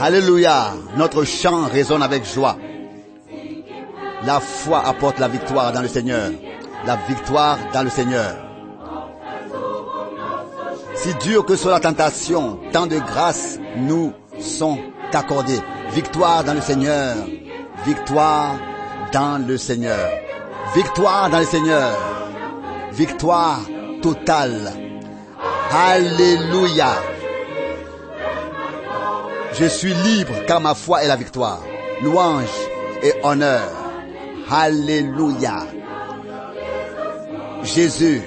Alléluia. Notre chant résonne avec joie. La foi apporte la victoire dans le Seigneur. La victoire dans le Seigneur. Si dur que soit la tentation, tant de grâces nous sont accordées. Victoire dans le Seigneur. Victoire dans le Seigneur. Victoire dans le Seigneur. Victoire totale. Alléluia. Je suis libre car ma foi est la victoire. Louange et honneur. Alléluia. Jésus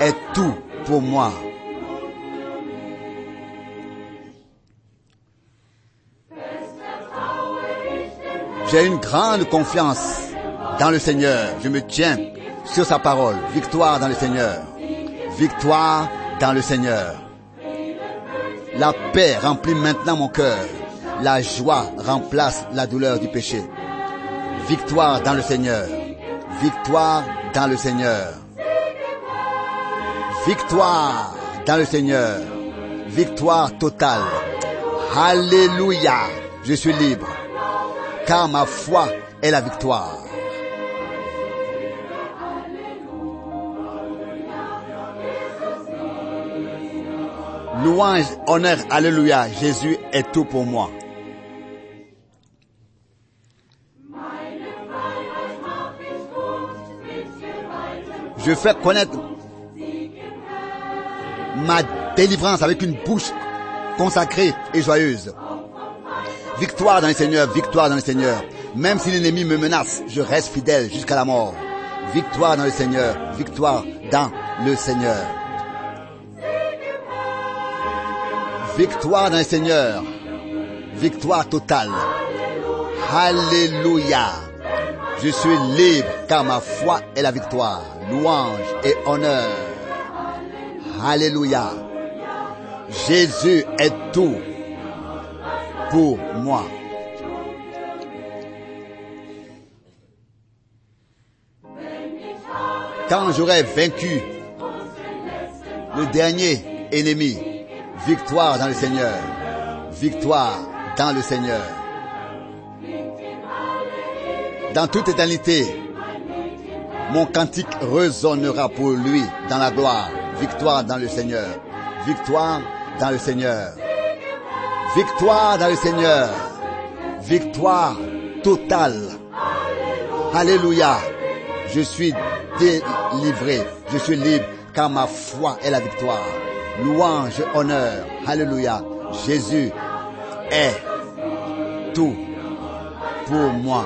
est tout pour moi. J'ai une grande confiance dans le Seigneur. Je me tiens sur sa parole. Victoire dans le Seigneur. Victoire dans le Seigneur. La paix remplit maintenant mon cœur. La joie remplace la douleur du péché. Victoire dans le Seigneur. Victoire dans le Seigneur. Victoire dans le Seigneur. Victoire totale. Alléluia. Je suis libre. Car ma foi est la victoire. Louange, honneur, alléluia. Jésus est tout pour moi. Je fais connaître ma délivrance avec une bouche consacrée et joyeuse. Victoire dans le Seigneur, victoire dans le Seigneur. Même si l'ennemi me menace, je reste fidèle jusqu'à la mort. Victoire dans le Seigneur, victoire dans le Seigneur. Victoire dans le Seigneur. Victoire totale. Alléluia. Je suis libre car ma foi est la victoire. Louange et honneur. Alléluia. Jésus est tout pour moi. Quand j'aurai vaincu le dernier ennemi, victoire dans le Seigneur, victoire dans le Seigneur. Dans toute éternité, mon cantique résonnera pour lui dans la gloire. Victoire dans le Seigneur. Victoire dans le Seigneur. Victoire dans le Seigneur. Victoire totale. Alléluia. Je suis délivré. Je suis libre car ma foi est la victoire. Louange, honneur. Alléluia. Jésus est tout pour moi.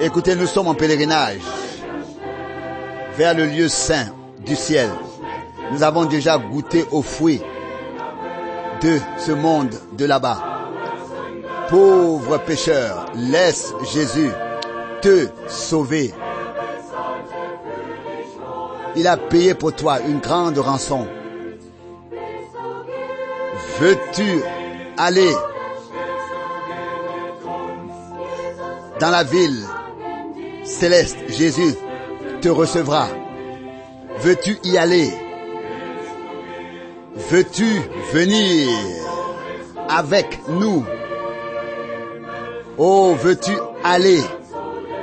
Écoutez, nous sommes en pèlerinage vers le lieu saint du ciel. Nous avons déjà goûté aux fruits de ce monde de là-bas. Pauvre pécheur, laisse Jésus te sauver. Il a payé pour toi une grande rançon. Veux-tu aller dans la ville céleste, Jésus te recevra. Veux-tu y aller? Veux-tu venir avec nous? Oh, veux-tu aller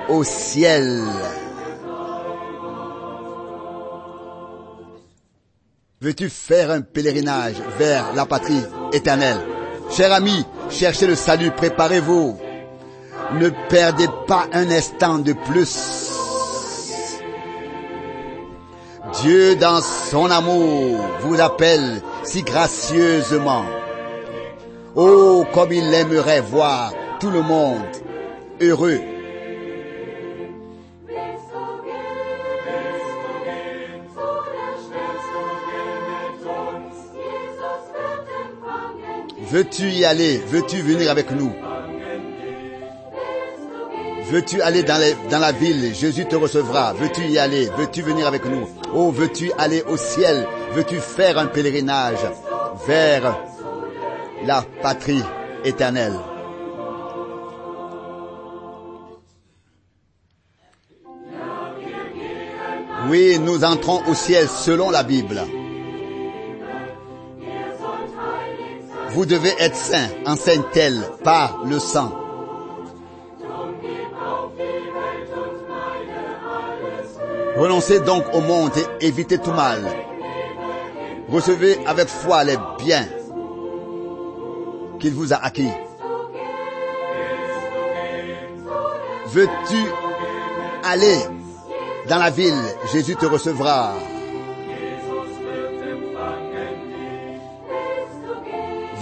au ciel? Veux-tu faire un pèlerinage vers la patrie éternelle? Cher ami, cherchez le salut, préparez-vous. Ne perdez pas un instant de plus. Dieu, dans son amour, vous appelle si gracieusement. Oh, comme il aimerait voir tout le monde heureux. Veux-tu y aller? Veux-tu venir avec nous? Veux-tu aller dans, la ville? Jésus te recevra. Veux-tu y aller? Veux-tu venir avec nous? Oh, veux-tu aller au ciel? Veux-tu faire un pèlerinage vers la patrie éternelle? Oui, nous entrons au ciel selon la Bible. Vous devez être saint, enseigne-t-elle par le sang. Renoncez donc au monde et évitez tout mal. Recevez avec foi les biens qu'il vous a acquis. Veux-tu aller dans la ville? Jésus te recevra.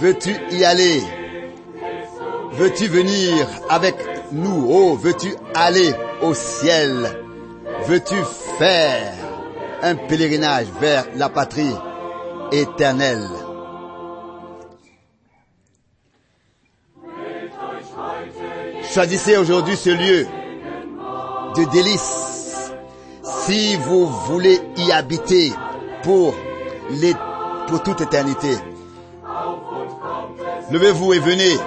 Veux-tu y aller? Veux-tu venir avec nous? Oh, veux-tu aller au ciel? Veux-tu faire un pèlerinage vers la patrie éternelle? Choisissez aujourd'hui ce lieu de délices si vous voulez y habiter pour toute éternité. Levez-vous et venez.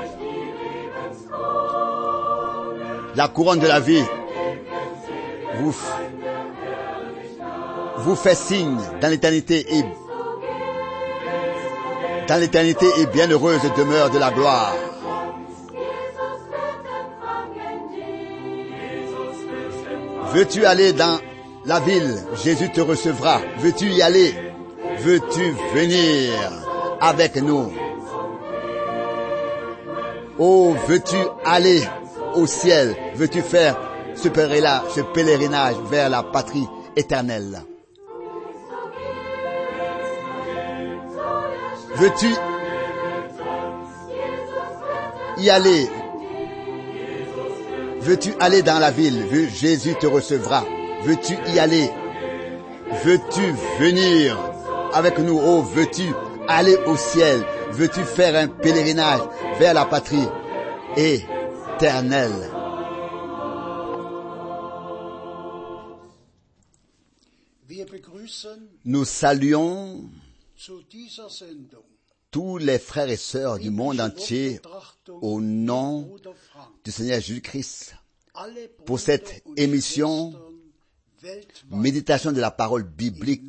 La couronne de la vie vous, vous fait signe dans l'éternité et dans l'éternité et bienheureuse demeure de la gloire. Veux-tu aller dans la ville? Jésus te recevra. Veux-tu y aller? Veux-tu venir avec nous? Oh, veux-tu aller au ciel? Veux-tu faire ce pèlerinage, vers la patrie éternelle? Veux-tu y aller? Veux-tu aller dans la ville? Jésus te recevra. Veux-tu y aller? Veux-tu venir avec nous? Oh, veux-tu aller au ciel? Veux-tu faire un pèlerinage vers la patrie éternelle? Nous saluons tous les frères et sœurs du monde entier au nom du Seigneur Jésus-Christ pour cette émission Méditation de la parole biblique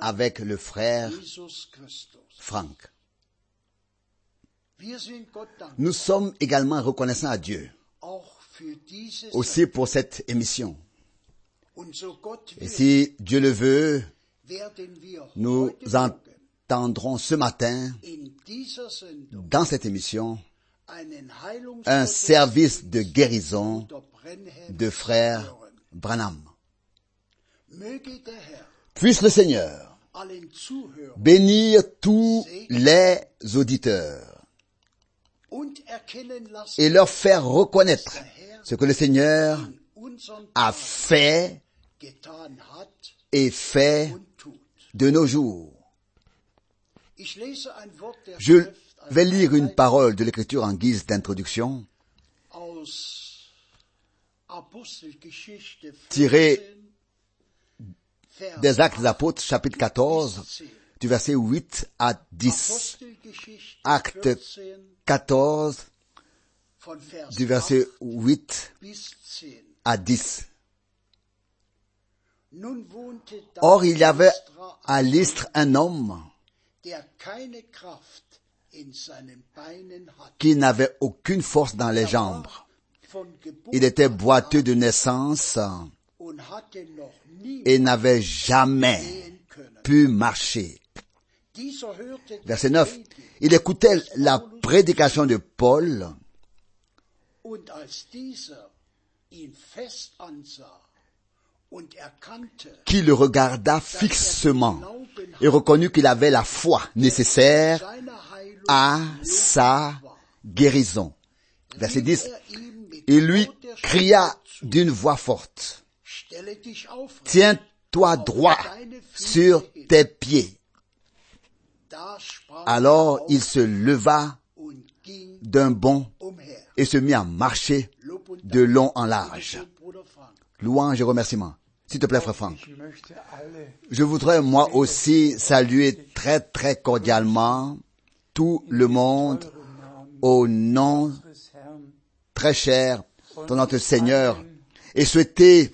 avec le frère Franck. Nous sommes également reconnaissants à Dieu aussi pour cette émission. Et si Dieu le veut, nous entendrons ce matin dans cette émission un service de guérison de frère Branham. Puisse le Seigneur bénir tous les auditeurs et leur faire reconnaître ce que le Seigneur a fait et fait de nos jours. Je vais lire une parole de l'Écriture en guise d'introduction tirée des Actes des Apôtres, chapitre 14, du verset 8 à 10. Acte 14, du verset 8 à 10. Or, il y avait à l'Istre un homme qui n'avait aucune force dans les jambes. Il était boiteux de naissance et n'avait jamais pu marcher. Verset 9. Il écoutait la prédication de Paul qui le regarda fixement et reconnut qu'il avait la foi nécessaire à sa guérison. Verset 10. Il lui cria d'une voix forte, Tiens-toi droit sur tes pieds. Alors il se leva d'un bond et se mit à marcher de long en large. Louange et remerciement. S'il te plaît, frère Franck. Je voudrais moi aussi saluer très très cordialement tout le monde au nom très cher de notre Seigneur et souhaiter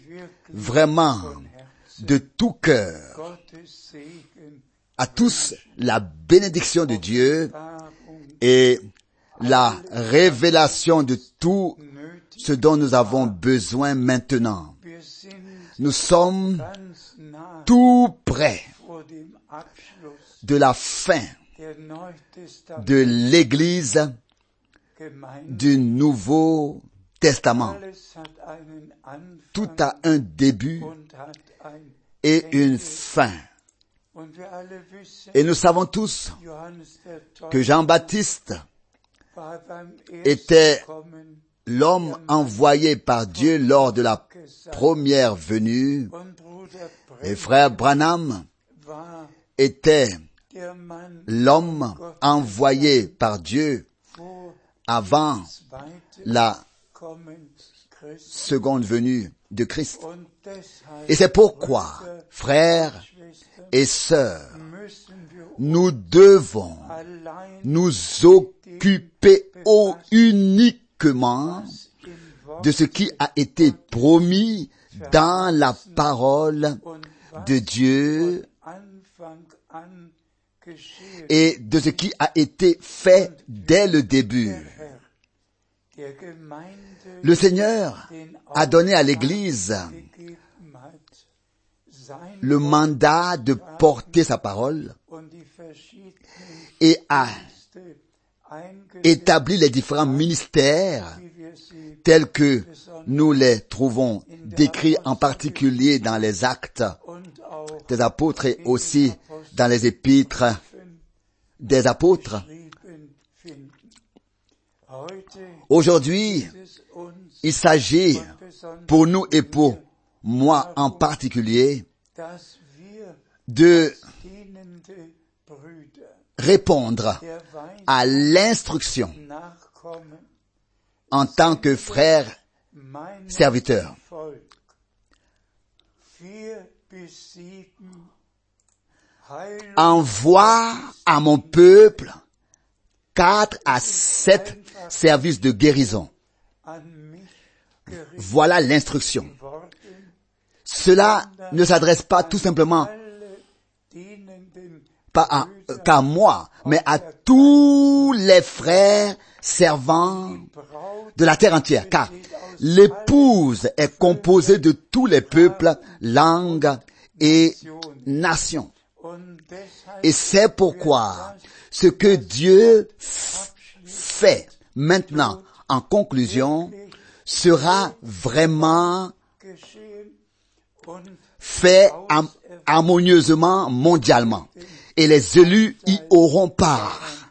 vraiment de tout cœur à tous la bénédiction de Dieu et la révélation de tout ce dont nous avons besoin maintenant. Nous sommes tout près de la fin de l'Église du Nouveau Testament. Tout a un début et une fin. Et nous savons tous que Jean-Baptiste était l'homme envoyé par Dieu lors de la première venue. Et frère Branham était l'homme envoyé par Dieu avant la seconde venue de Christ. Et c'est pourquoi, frères et sœurs, nous devons nous occuper uniquement de ce qui a été promis dans la parole de Dieu et de ce qui a été fait dès le début. Le Seigneur a donné à l'Église le mandat de porter sa parole et a établi les différents ministères tels que nous les trouvons décrits en particulier dans les actes des apôtres et aussi dans les épîtres des apôtres. Aujourd'hui, il s'agit pour nous et pour moi en particulier de répondre à l'instruction en tant que frère serviteur. Envoie à mon peuple quatre à sept services de guérison. Voilà l'instruction. Cela ne s'adresse pas tout simplement pas qu'à moi, mais à tous les frères servants de la terre entière, car l'épouse est composée de tous les peuples, langues et nations. Et c'est pourquoi ce que Dieu fait maintenant en conclusion sera vraiment fait harmonieusement mondialement. Et les élus y auront part.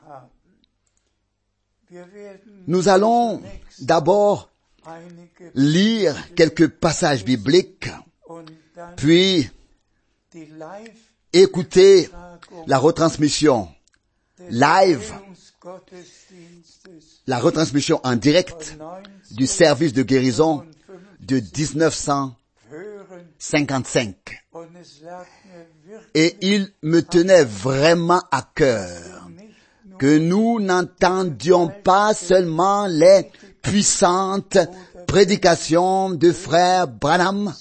Nous allons d'abord lire quelques passages bibliques, puis écouter la retransmission live, la retransmission en direct du service de guérison de 1955. Et il me tenait vraiment à cœur que nous n'entendions pas seulement les puissantes prédications de frère Branham,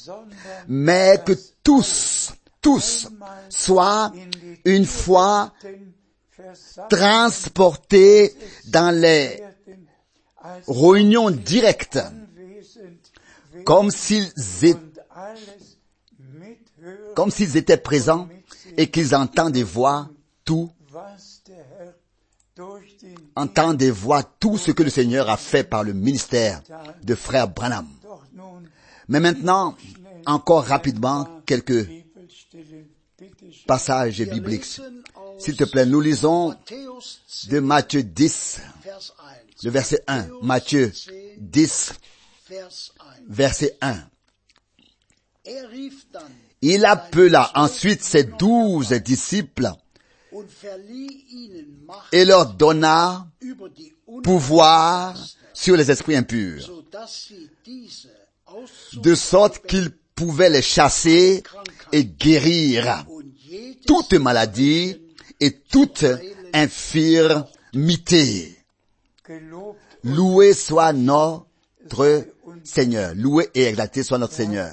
mais que tous, tous soient une fois transportés dans les réunions directes, comme s'ils étaient, comme s'ils étaient présents et qu'ils entendent des voix tout, entendent des voix tout ce que le Seigneur a fait par le ministère de frère Branham. Mais maintenant, encore rapidement, quelques passages bibliques. S'il te plaît, nous lisons de Matthieu 10, le verset 1. Matthieu 10, verset 1. Il appela ensuite ses douze disciples et leur donna pouvoir sur les esprits impurs, de sorte qu'ils pouvaient les chasser et guérir toute maladie et toute infirmité Loué soit notre Seigneur. Loué et exalté soit notre Seigneur.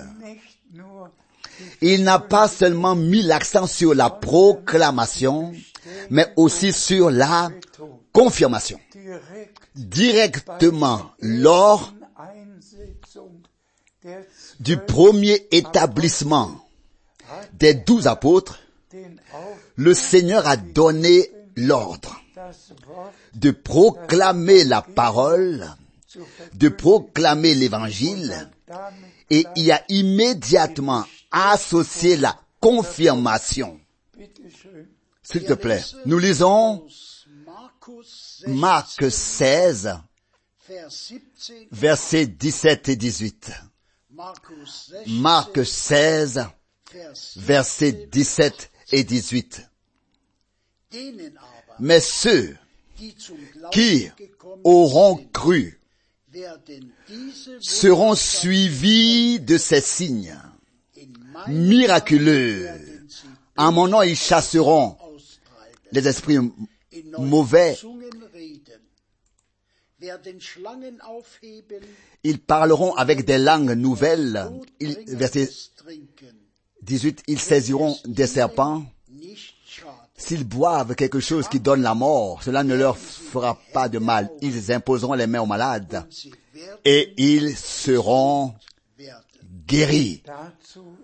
Il n'a pas seulement mis l'accent sur la proclamation, mais aussi sur la confirmation. Directement lors du premier établissement des douze apôtres, le Seigneur a donné l'ordre de proclamer la parole, de proclamer l'évangile, et y a immédiatement associé la confirmation. S'il te plaît, nous lisons Marc 16, Vers 17, versets 17 et 18. Markus 16, Marc 16, Vers versets 17 et 18. denen aber, Mais ceux qui auront cru seront suivis de ces signes miraculeux. En mon nom, ils chasseront les esprits mauvais, ils parleront avec des langues nouvelles. Ils- verset Todbringendes trinken, 18, ils saisiront des serpents. S'ils boivent quelque chose qui donne la mort, cela ne leur fera pas de mal. Ils imposeront les mains aux malades et ils seront guéris.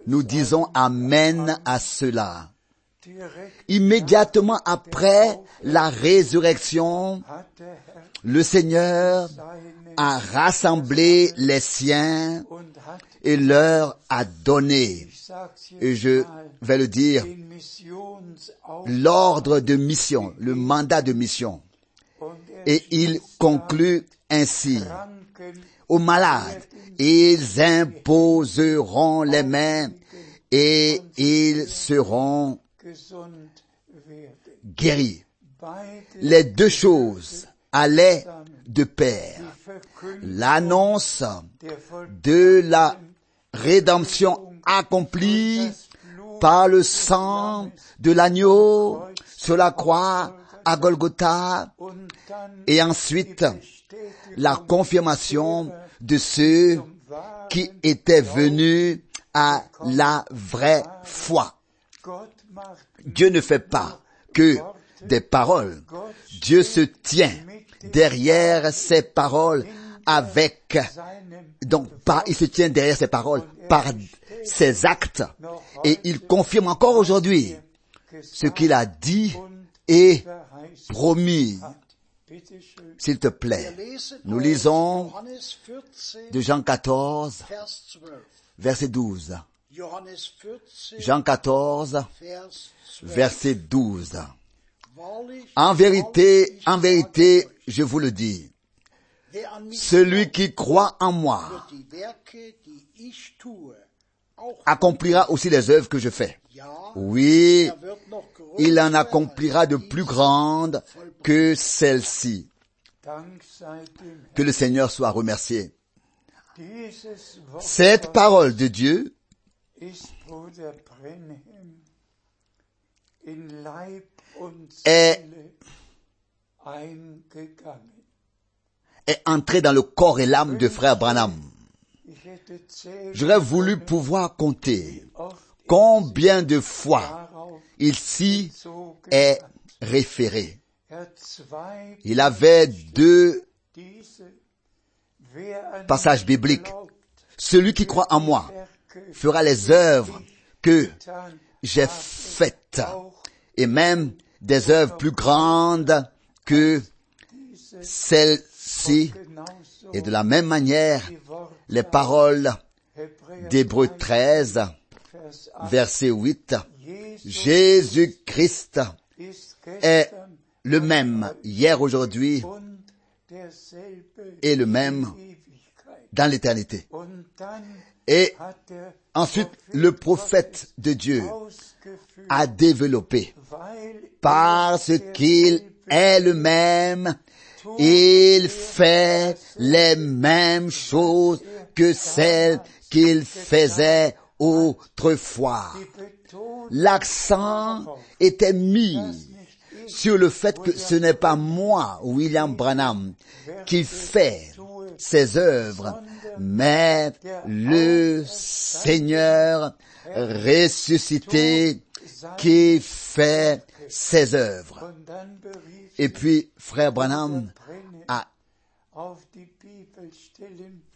Nous disons Amen à cela. Immédiatement après la résurrection, le Seigneur a rassemblé les siens et leur a donné, et je vais le dire, l'ordre de mission, le mandat de mission. Et il conclut ainsi. Aux malades. Ils imposeront les mains et ils seront guéris. Les deux choses allaient de pair. L'annonce de la rédemption accomplie par le sang de l'agneau sur la croix à Golgotha et ensuite la confirmation de ceux qui étaient venus à la vraie foi. Dieu ne fait pas que des paroles. Dieu se tient derrière ces paroles avec, donc il se tient derrière ces paroles par ses actes et il confirme encore aujourd'hui ce qu'il a dit et promis. S'il te plaît, nous lisons Johannes 14, de Jean 14, Vers 12. Verset 12. Johannes 14, Jean 14, Vers 12. verset 12. Wahrlich, En vérité, en vérité, je vous le dis, celui qui croit en moi accomplira aussi les œuvres que je fais. Oui, er il en accomplira de plus grandes que dem Que le Seigneur soit remercié. Cette parole de Dieu est, est entrée dans le corps et l'âme de frère Branham. J'aurais voulu pouvoir compter combien de fois il s'y est référé. Er Il avait deux bibliques. glaubt, Celui qui croit en moi fera les œuvres que j'ai faites et même des œuvres plus grandes que celles-ci. Et de la même manière, les paroles d'Hébreux 13, Vers 8, verset 8, Jesus Jésus-Christ ist est le même hier, aujourd'hui et le même. Dans l'éternité. Et ensuite, le prophète de Dieu a développé parce qu'il est le même, il fait les mêmes choses que celles qu'il faisait autrefois. L'accent était mis sur le fait que ce n'est pas moi, William Branham, qui fait ces œuvres, mais le Seigneur ressuscité qui fait ses œuvres. Et puis, frère Branham a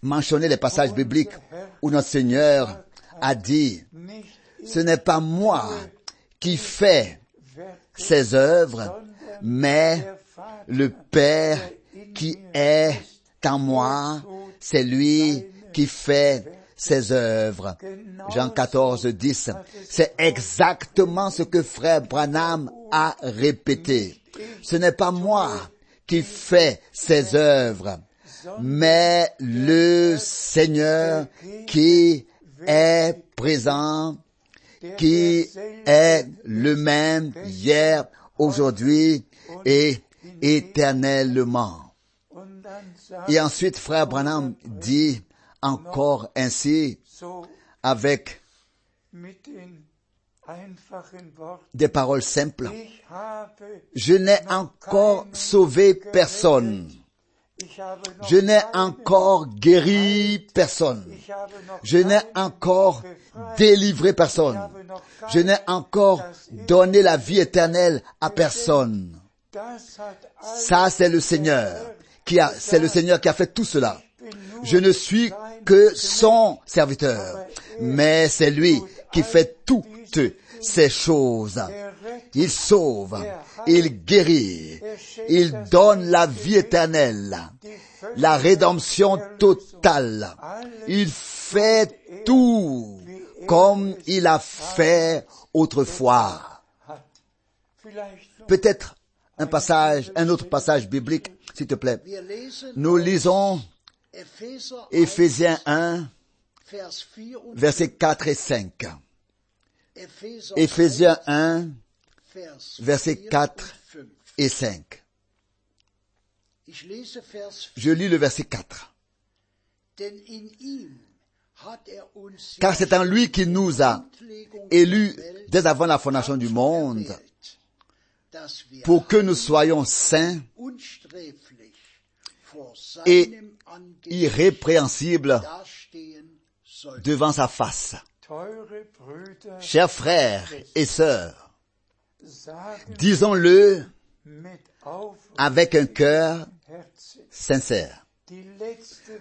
mentionné les passages bibliques où notre Seigneur a dit, ce n'est pas moi qui fais ces œuvres, mais le Père qui est en moi, c'est lui qui fait ses œuvres. Jean 14, 10. C'est exactement ce que frère Branham a répété. Ce n'est pas moi qui fais ces œuvres, mais le Seigneur qui est présent, qui est le même hier, aujourd'hui et éternellement. Et ensuite, frère Branham dit encore ainsi avec des paroles simples. Je n'ai encore sauvé personne. Je n'ai encore guéri personne. Je n'ai encore délivré personne. Je n'ai encore donné la vie éternelle à personne. Ça, c'est le Seigneur c'est le Seigneur qui a fait tout cela. Je ne suis que son serviteur, mais c'est lui qui fait toutes ces choses. Il sauve, il guérit, il donne la vie éternelle, la rédemption totale. Il fait tout comme il a fait autrefois. Peut-être un passage, un autre passage biblique, s'il te plaît. Nous lisons Epheser 1, Éphésiens 1, Vers 4 und versets 4 et 5. Epheser Éphésiens 1, Vers versets 4 4 und 5. et 5. Ich lese Vers 4. Je lis le verset 4. Denn in ihm hat er uns Car c'est en lui qui nous a élus dès avant la fondation du monde pour que nous soyons saints et irrépréhensibles devant sa face. Chers frères et sœurs, disons-le avec un cœur sincère.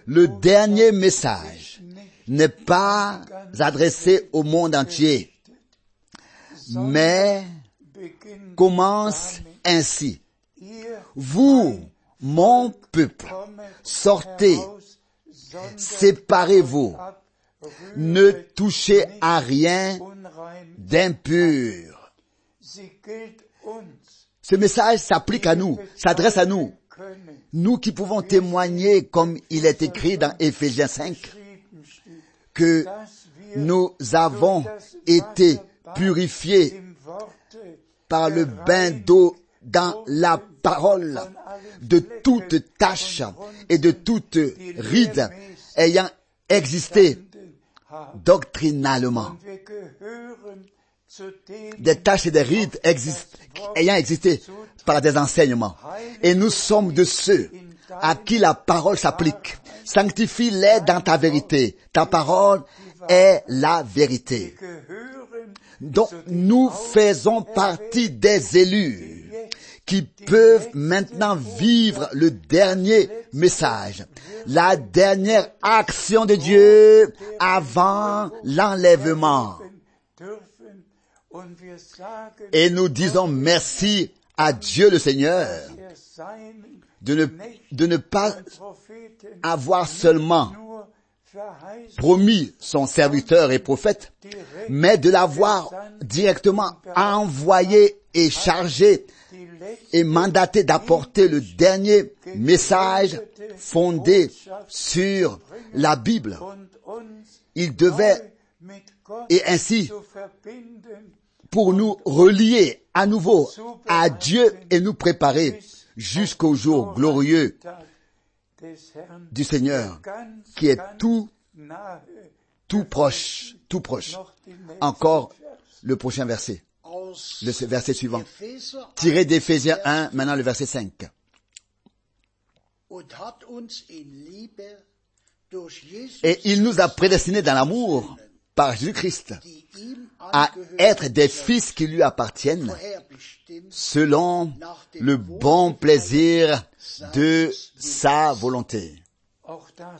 Le dernier message n'est pas adressé au monde entier, mais commence ainsi. Vous, mon peuple, sortez, séparez-vous, ne touchez à rien d'impur. Ce message s'applique à nous, s'adresse à nous, nous qui pouvons témoigner, comme il est écrit dans Éphésiens 5, geschrieben steht, que nous avons été purifiés par le bain d'eau dans la parole de toute tache et de toute ride ayant existé doctrinalement. Des taches et des rides ayant existé par des enseignements. Et nous sommes de ceux à qui la parole s'applique. Sanctifie-les dans ta vérité. Ta parole est la vérité. Donc nous faisons partie des élus qui peuvent maintenant vivre le dernier message, la dernière action de Dieu avant l'enlèvement. Et nous disons merci à Dieu le Seigneur de ne, de ne pas avoir seulement promis son serviteur et prophète, mais de l'avoir directement envoyé et chargé et mandaté d'apporter le dernier message fondé sur la Bible. Il devait, et ainsi, pour nous relier à nouveau à Dieu et nous préparer jusqu'au jour glorieux du Seigneur, qui est tout, tout proche, tout proche. Encore le prochain verset. le verset suivant. Tiré d'Éphésiens 1, maintenant le verset 5. und hat uns in Liebe durch Jesus Et il nous a prédestinés dans l'amour par Jésus-Christ à être des fils qui lui appartiennent selon le bon plaisir de sa volonté.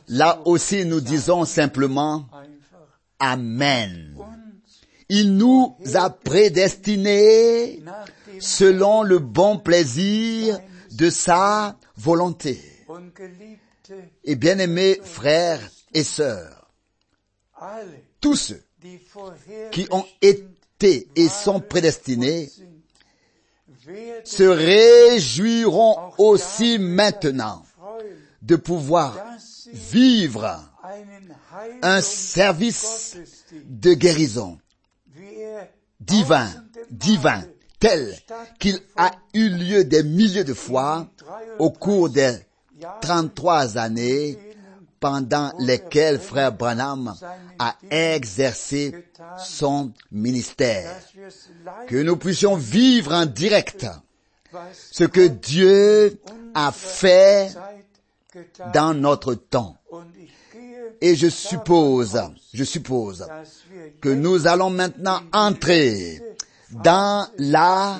Là aussi nous disons simplement Amen. Il nous a prédestinés selon le bon plaisir de sa volonté. Et bien-aimés frères et sœurs, tous ceux qui ont été et sont prédestinés se réjouiront aussi maintenant de pouvoir vivre un service de guérison divin, divin, tel qu'il a eu lieu des milliers de fois au cours des 33 années pendant lesquelles frère Branham a exercé son ministère. Que nous puissions vivre en direct ce que Dieu a fait dans notre temps. Et je suppose, je suppose que nous allons maintenant entrer dans la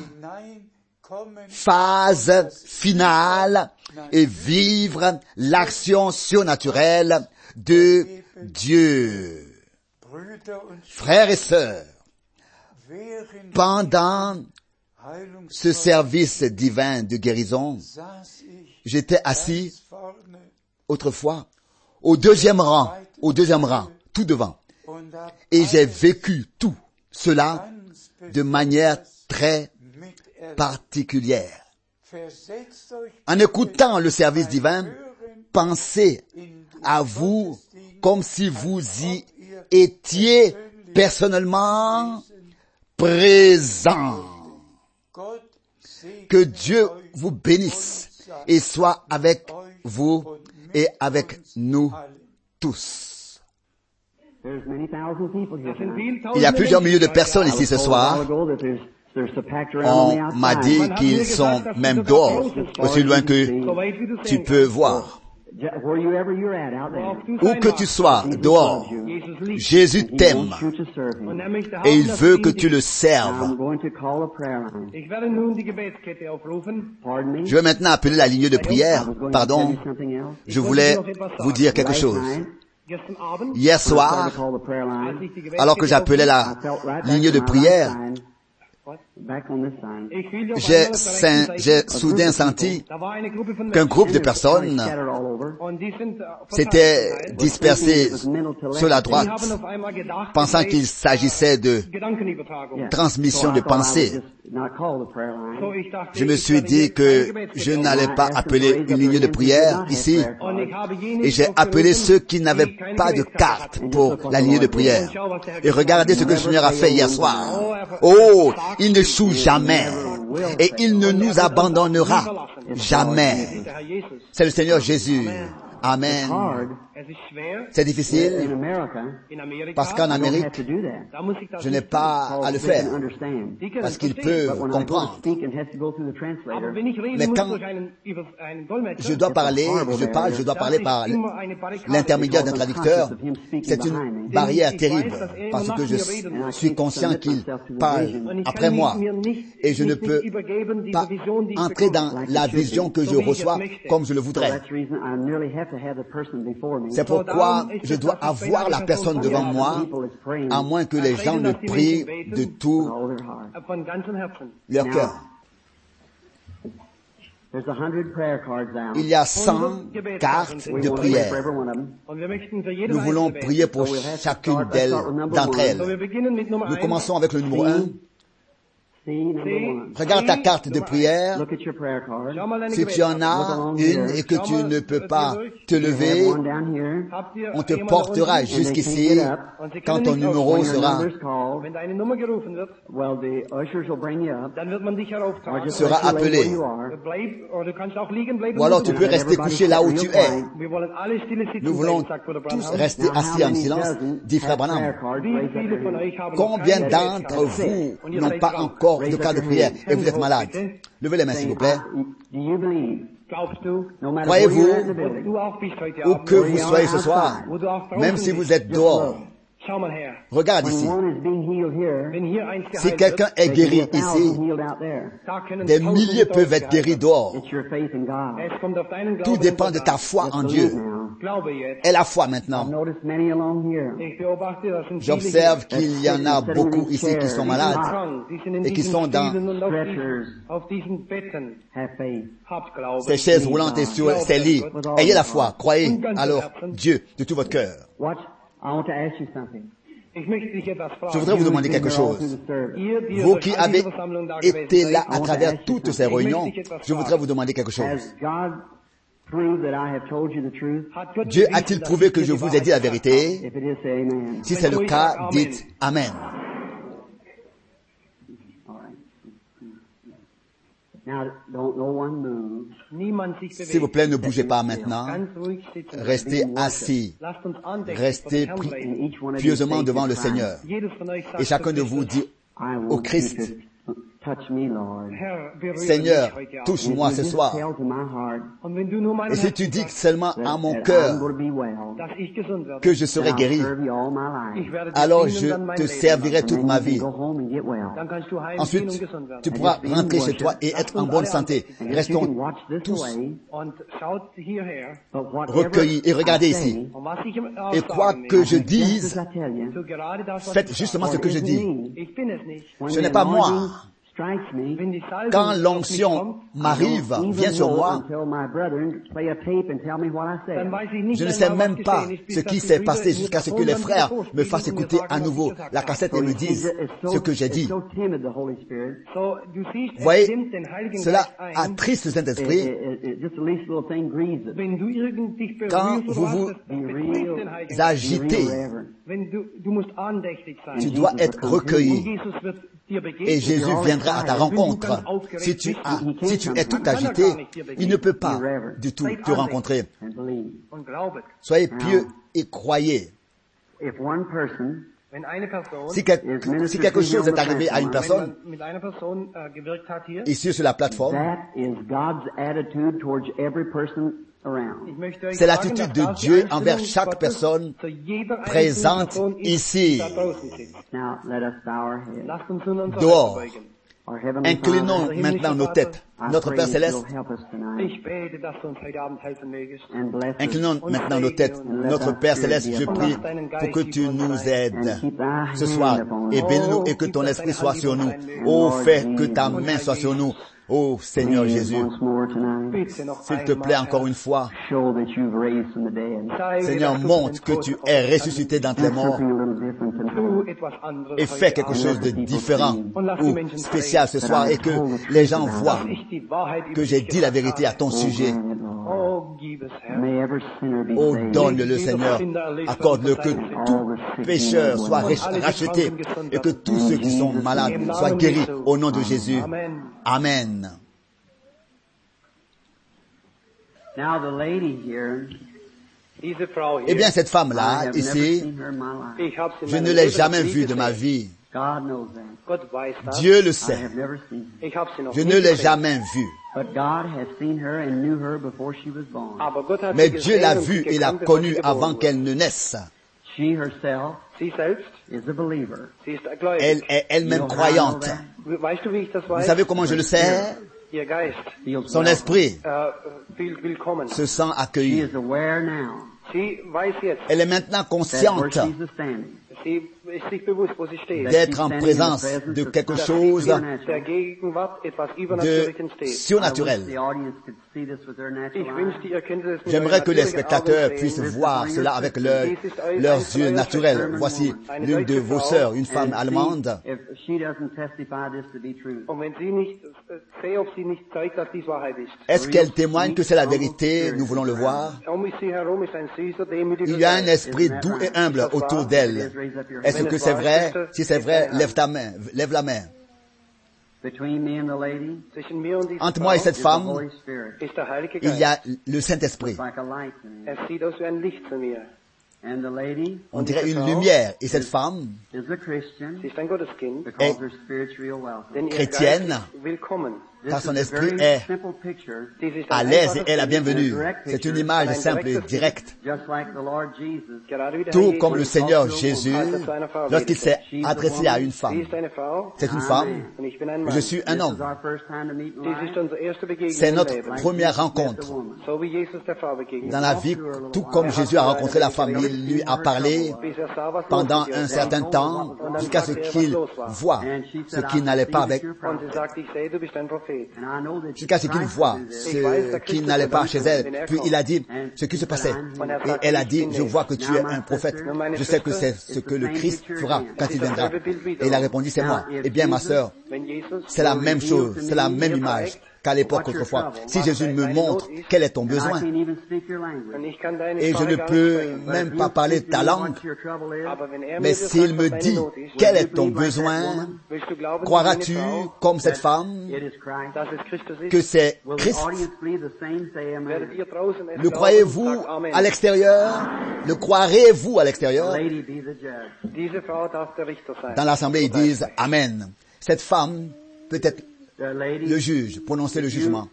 phase finale et vivre l'action surnaturelle de Dieu. Frères et sœurs, pendant ce service divin de guérison, j'étais assis autrefois au deuxième rang, au deuxième rang, tout devant. Et j'ai vécu tout cela de manière très particulière. En écoutant le service divin, pensez à vous comme si vous y étiez personnellement présent. Que Dieu vous bénisse et soit avec vous et avec nous tous. Il y a plusieurs milliers de personnes ici ce soir. On m'a dit qu'ils sont même dehors, aussi loin que tu peux voir. Ju- Wherever you're at out there. Où que tu sois, dehors, Jésus t'aime. et il veut que tu le serves. Je vais maintenant appeler la ligne de prière. Pardon, je voulais vous dire quelque chose. Hier soir, alors que j'appelais la ligne de prière, What? J'ai soudain senti qu'un groupe de personnes s'était dispersé sur la droite, pensant qu'il s'agissait de transmission de pensée. Je me suis dit que je n'allais pas appeler une ligne de prière ici, et j'ai appelé ceux qui n'avaient pas de carte pour la ligne de prière. Et regardez ce que le Seigneur a fait hier soir. Oh, il ne choue jamais. Et il ne nous abandonnera jamais. C'est le Seigneur Jésus. Amen. C'est in difficile parce qu'en Amérique, je n'ai pas à le faire. parce qu'il verstehen. peut But when I go to comprendre. speak and has to go through the Aber translator, wenn ich rede, Mais quand Dolmetscher. Je dois parler, je parle, je dois parler par l'intermédiaire d'un traducteur. C'est une barrière terrible. parce que je suis conscient qu'il parle après moi. et je ne peux pas entrer dans la vision que je reçois comme je le voudrais. C'est pourquoi je dois avoir la personne devant moi, à moins que les gens ne prient de tout leur cœur. There's a hundred prayer cards out. Il y a 100 cartes We de want to pray prière. Nous voulons prier pour chacune d'elles, start with number d'entre elles. Nous 1. commençons avec le numéro 1. Regarde ta carte de prière. Look at your prayer card. Schau mal deine Si tu en as une et que tu ne peux pas te lever, on te portera jusqu'ici quand ton numéro sera, Sera. Appelé. ou alors tu peux rester couché là où tu es. Nous voulons tous rester assis en silence, dit frère Branham. Combien d'entre vous n'ont pas encore de cas de prière et vous êtes malade, levez les mains s'il vous plaît. Do you believe? Glaubst du? No matter Croyez-vous Où que vous soyez ce soir, même si vous êtes dehors. Regarde ici. Si quelqu'un est guéri ici, des milliers peuvent être guéris dehors. Tout dépend de ta foi en Dieu. Aie la foi maintenant. J'observe qu'il y en a beaucoup ici qui sont malades et qui sont dans ces chaises roulantes et sur ces lits. Ayez la foi, croyez alors Dieu de tout votre cœur. Je voudrais vous demander quelque chose. Vous qui avez été là à travers toutes ces réunions, je voudrais vous demander quelque chose. Has God proved that I have told you the truth? hat Gott Dieu a-t-il prouvé que je vous ai dit la vérité? Si c'est le cas, dites Amen. S'il vous plaît, ne bougez pas maintenant. Restez assis. Restez pieusement devant le Seigneur. Et chacun de vous dit au Christ, Seigneur, touche-moi ce soir. Et si tu dis seulement à mon cœur que je serai guéri, alors je te servirai toute ma vie. Ensuite, tu pourras rentrer chez toi et être en bonne santé. Restons tous recueillis. Et regardez ici. Et quoi que je dise, faites justement ce que je dis. Ce n'est pas moi. Quand l'onction m'arrive, vient sur moi, je ne sais même pas ce qui s'est passé jusqu'à ce que les frères me fassent écouter à nouveau la cassette et me disent ce que j'ai dit. es Voyez, cela attriste le It, Saint-Esprit Quand vous vous agitez? Tu dois être recueilli. Et Jésus viendra à ta rencontre. Si tu, as, si tu es tout agité, il ne peut pas du tout te rencontrer. Soyez pieux et croyez. Si, quel- si quelque chose est arrivé à une personne, äh, ici sur la plateforme, That is God's attitude towards every person ich around. möchte euch C'est l'attitude de Dieu envers chaque personne présente ici. Dehors. Inclinons maintenant nos têtes. Notre Père céleste, inclinons maintenant nos têtes. Notre Père céleste, je prie pour que tu nous aides ce soir et us. bénis-nous et que ton esprit soit sur nous. Oh, fais que ta main soit sur nous. Oh Seigneur Jésus, once more tonight, Bitte noch s'il te plaît encore une fois, show that you've raised from the dead. Zeige, Seigneur, montre que tu es ressuscité dans tes morts. et fais quelque chose de différent. ou spécial ce soir et que les gens voient que j'ai dit la vérité à ton sujet. Oh, Oh, donne-le Seigneur, accorde-le que tout pécheur soit rach- racheté et que tous ceux qui sont malades soient guéris au nom de Jésus. Amen. Amen. Now the lady here, Diese Frau hier, Eh bien, cette femme-là, ici, je ne l'ai jamais vue de ma vie. Dieu le sait. Je ne l'ai jamais vue. But God has seen her and knew her before she was born. Aber Gott hat Mais Dieu l'a vue et l'a connue avant qu'elle ne naisse. She herself Sie selbst, is a believer. sie ist gläubig. Elle est You elle-même know how I know croyante. that? Weißt du, wie ich das Vous savez comment je le sais? Ihr Geist Feels Son welcome. esprit äh, will, willkommen. se sent She accueilli. is aware now Sie weiß jetzt, Elle est maintenant that where consciente she's standing, sie d'être en présence de quelque chose de surnaturel. J'aimerais que les spectateurs puissent voir cela avec leur- leurs yeux naturels. Voici l'une de vos sœurs, une femme And allemande. Est-ce qu'elle témoigne que c'est la vérité? Nous voulons le voir. Il y a un esprit doux et humble autour d'elle. Est-ce que c'est vrai? Si c'est vrai, lève ta main, lève la main. Between me and the lady? Zwischen mir und dieser Entre moi et cette femme, il y a le Saint-Esprit. On dirait une lumière. Et cette femme? denn ihr Chrétienne. Car son esprit est à l'aise et est la bienvenue. C'est une image simple et directe. just like the Lord Jesus. Gerade wie der Tout comme le. Seigneur Jésus, lorsqu'il s'est adressé à une femme, c'est une femme, je suis un homme. C'est notre première rencontre. Dans la vie, tout comme Jésus a rencontré la femme, il lui a parlé pendant un certain temps jusqu'à ce qu'il voit ce qui n'allait pas avec, Jusqu'à ce qu'il voit ce qui n'allait pas chez elle. Puis il a dit ce qui se passait. Et elle a dit, je vois que tu es un prophète. Je sais que c'est ce que le Christ fera quand il viendra. Et il a répondu, c'est moi. Eh bien, ma sœur, c'est la même chose, c'est la même image qu'à l'époque autrefois. Si Jésus me montre quel est ton besoin, et je ne peux même pas parler ta langue, mais s'il me dit quel est ton besoin, croiras-tu, comme cette femme, que c'est Christ? Le croyez-vous à l'extérieur? Le croirez-vous à l'extérieur? Dans l'assemblée, ils disent Amen. Cette femme peut être le juge, prononcer le jugement.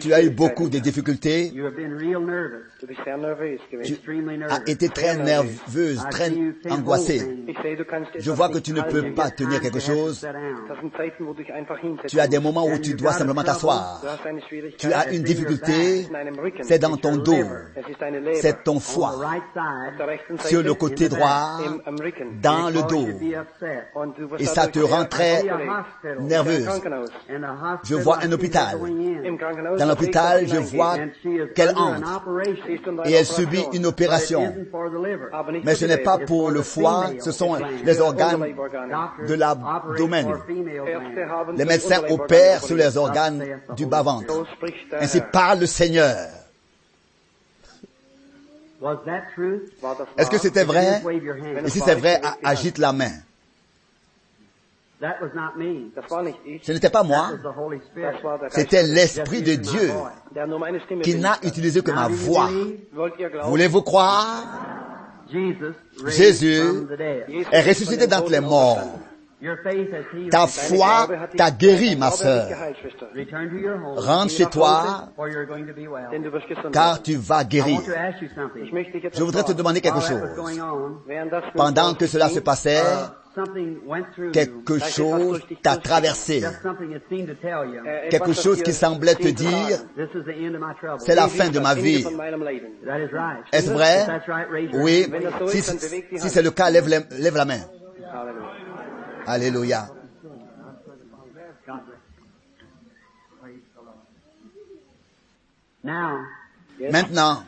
Tu as eu beaucoup de difficultés. You have been real nervous, Du bist sehr nervös gewesen. extremely nervous. as été très nerveuse, très angoissée. Je vois que tu ne peux pas tenir quelque chose. Tu as des moments où tu dois simplement t'asseoir. Tu as une difficulté, c'est dans ton dos, c'est ton foie, sur le côté droit, dans le dos. Et ça te rend très nerveuse. Je vois I un hôpital. Dans da l'hôpital, je vois And she is qu'elle entre et elle subit une opération. Mais ce n'est pas pour le foie, ce sont les organes de l'abdomen. Les médecins opèrent sur les organes du bas-ventre. Ainsi Herr. parle le Seigneur. Was that true? War das Est-ce que c'était vrai? Just wave your hand. Et si c'est vrai, agite la main. Ce n'était pas That moi, c'était l'Esprit de Dieu qui n'a utilisé que ma Now, do you voix. Voulez-vous croire? Jésus from the dead. Jesus est ressuscité d'entre les morts. auferstanden. Your faith has healed Ta foi t'a guéri, ma sœur. geheilt, Schwester. Return to your home. Rentre chez toi, Or you're going to be well. Denn du wirst gesund car tu vas I guérir. want to ask you something. Ich möchte dich jetzt Je voudrais te demander quelque chose. Pendant que cela se passait, something went through you. quelque chose t'a traversé. You. Äh, Quelque chose qui semblait te dire, c'est la fin de ma vie. Est-ce vrai? Oui. Si, c'est le cas, lève, la main. Alléluia. Now, Maintenant,